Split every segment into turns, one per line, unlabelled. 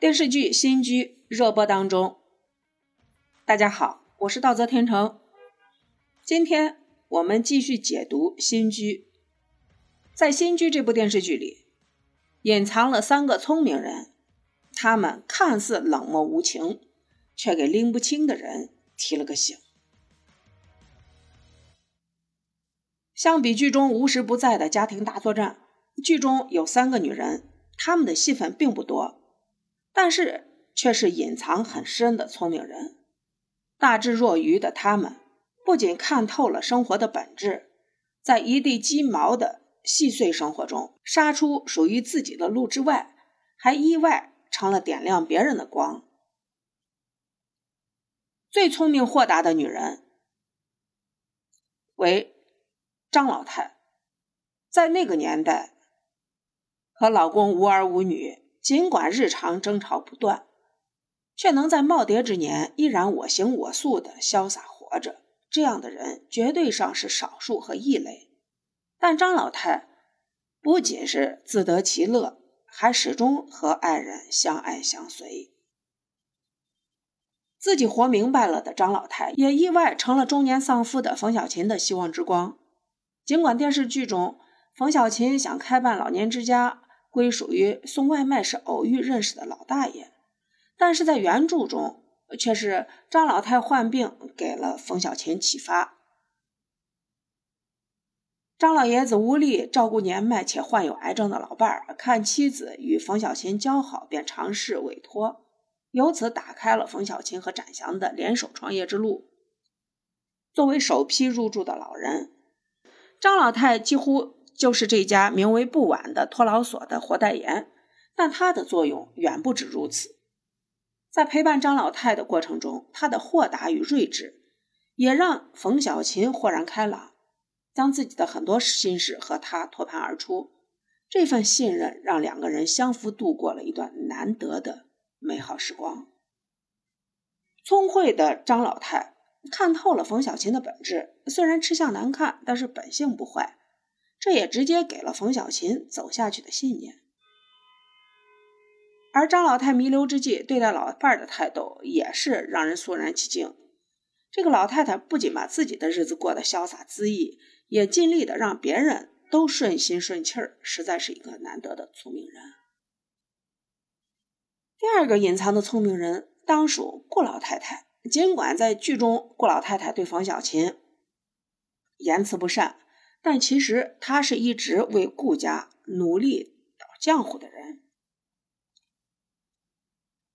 电视剧《新居》热播当中，大家好，我是道泽天成。今天我们继续解读《新居》。在《新居》这部电视剧里，隐藏了三个聪明人，他们看似冷漠无情，却给拎不清的人提了个醒。相比剧中无时不在的家庭大作战，剧中有三个女人，她们的戏份并不多。但是却是隐藏很深的聪明人，大智若愚的他们不仅看透了生活的本质，在一地鸡毛的细碎生活中杀出属于自己的路之外，还意外成了点亮别人的光。最聪明豁达的女人为张老太，在那个年代和老公无儿无女。尽管日常争吵不断，却能在耄耋之年依然我行我素的潇洒活着。这样的人绝对上是少数和异类。但张老太不仅是自得其乐，还始终和爱人相爱相随。自己活明白了的张老太，也意外成了中年丧夫的冯小琴的希望之光。尽管电视剧中冯小琴想开办老年之家。归属于送外卖时偶遇认识的老大爷，但是在原著中却是张老太患病给了冯小琴启发。张老爷子无力照顾年迈且患有癌症的老伴儿，看妻子与冯小琴交好，便尝试委托，由此打开了冯小琴和展翔的联手创业之路。作为首批入住的老人，张老太几乎。就是这家名为“不晚”的托老所的活代言，但他的作用远不止如此。在陪伴张老太的过程中，他的豁达与睿智，也让冯小琴豁然开朗，将自己的很多心事和他托盘而出。这份信任让两个人相扶度过了一段难得的美好时光。聪慧的张老太看透了冯小琴的本质，虽然吃相难看，但是本性不坏。这也直接给了冯小琴走下去的信念，而张老太弥留之际对待老伴儿的态度也是让人肃然起敬。这个老太太不仅把自己的日子过得潇洒恣意，也尽力的让别人都顺心顺气儿，实在是一个难得的聪明人。第二个隐藏的聪明人当属顾老太太。尽管在剧中顾老太太对冯小琴言辞不善。但其实他是一直为顾家努力捣浆糊的人。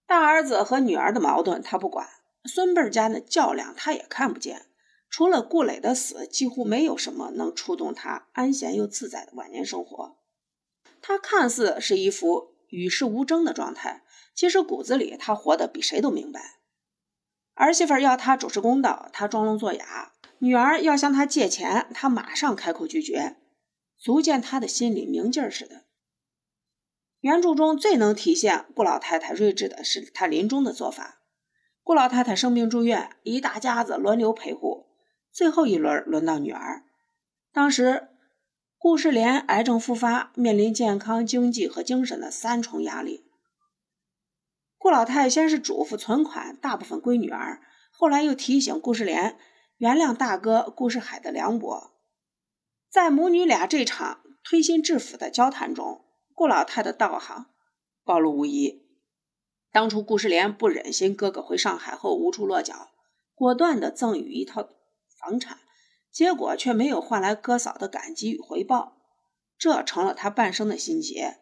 大儿子和女儿的矛盾他不管，孙辈家的较量他也看不见。除了顾磊的死，几乎没有什么能触动他安闲又自在的晚年生活。他看似是一副与世无争的状态，其实骨子里他活得比谁都明白。儿媳妇要他主持公道，他装聋作哑。女儿要向他借钱，他马上开口拒绝，足见他的心里明镜似的。原著中最能体现顾老太太睿智的是她临终的做法。顾老太太生病住院，一大家子轮流陪护，最后一轮轮到女儿。当时顾世莲癌症复发，面临健康、经济和精神的三重压力。顾老太先是嘱咐存款大部分归女儿，后来又提醒顾世莲。原谅大哥顾世海的凉薄，在母女俩这场推心置腹的交谈中，顾老太的道行暴露无遗。当初顾世莲不忍心哥哥回上海后无处落脚，果断的赠予一套房产，结果却没有换来哥嫂的感激与回报，这成了他半生的心结。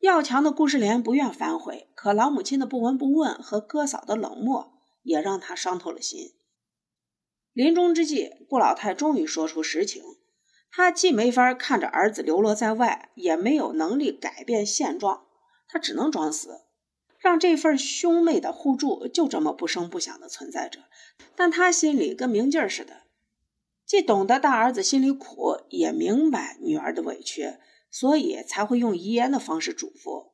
要强的顾世莲不愿反悔，可老母亲的不闻不问和哥嫂的冷漠，也让他伤透了心。临终之际，顾老太终于说出实情。她既没法看着儿子流落在外，也没有能力改变现状，她只能装死，让这份兄妹的互助就这么不声不响的存在着。但她心里跟明镜似的，既懂得大儿子心里苦，也明白女儿的委屈，所以才会用遗言的方式嘱咐。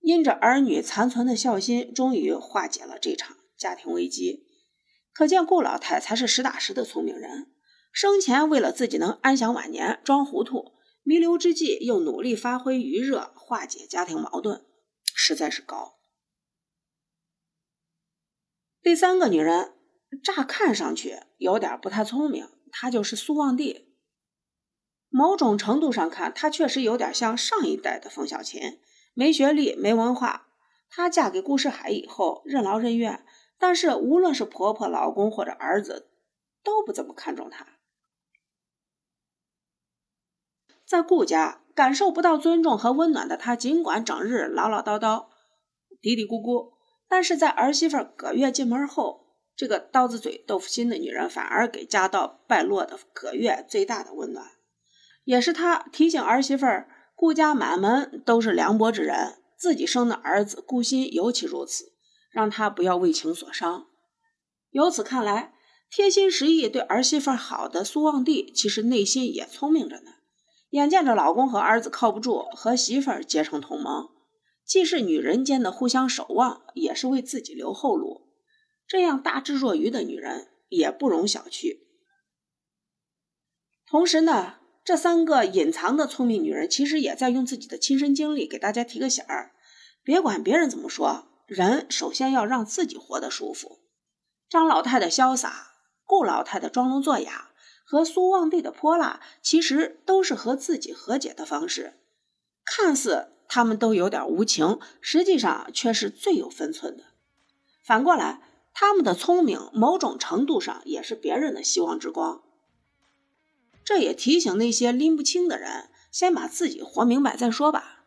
因着儿女残存的孝心，终于化解了这场家庭危机。可见顾老太才是实打实的聪明人，生前为了自己能安享晚年装糊涂，弥留之际又努力发挥余热化解家庭矛盾，实在是高。第三个女人，乍看上去有点不太聪明，她就是苏望娣。某种程度上看，她确实有点像上一代的冯小琴，没学历，没文化。她嫁给顾世海以后，任劳任怨，但是无论是婆婆、老公或者儿子，都不怎么看重她。在顾家感受不到尊重和温暖的她，尽管整日唠唠叨叨、嘀嘀咕咕，但是在儿媳妇葛月进门后，这个刀子嘴豆腐心的女人反而给家道败落的葛月最大的温暖，也是她提醒儿媳妇顾家满门都是凉薄之人，自己生的儿子顾心尤其如此，让她不要为情所伤。由此看来，贴心实意对儿媳妇好的苏旺娣，其实内心也聪明着呢。眼见着老公和儿子靠不住，和媳妇儿结成同盟，既是女人间的互相守望，也是为自己留后路。这样大智若愚的女人也不容小觑。同时呢，这三个隐藏的聪明女人，其实也在用自己的亲身经历给大家提个醒儿：别管别人怎么说，人首先要让自己活得舒服。张老太太潇洒，顾老太太装聋作哑。和苏旺帝的泼辣，其实都是和自己和解的方式。看似他们都有点无情，实际上却是最有分寸的。反过来，他们的聪明，某种程度上也是别人的希望之光。这也提醒那些拎不清的人，先把自己活明白再说吧。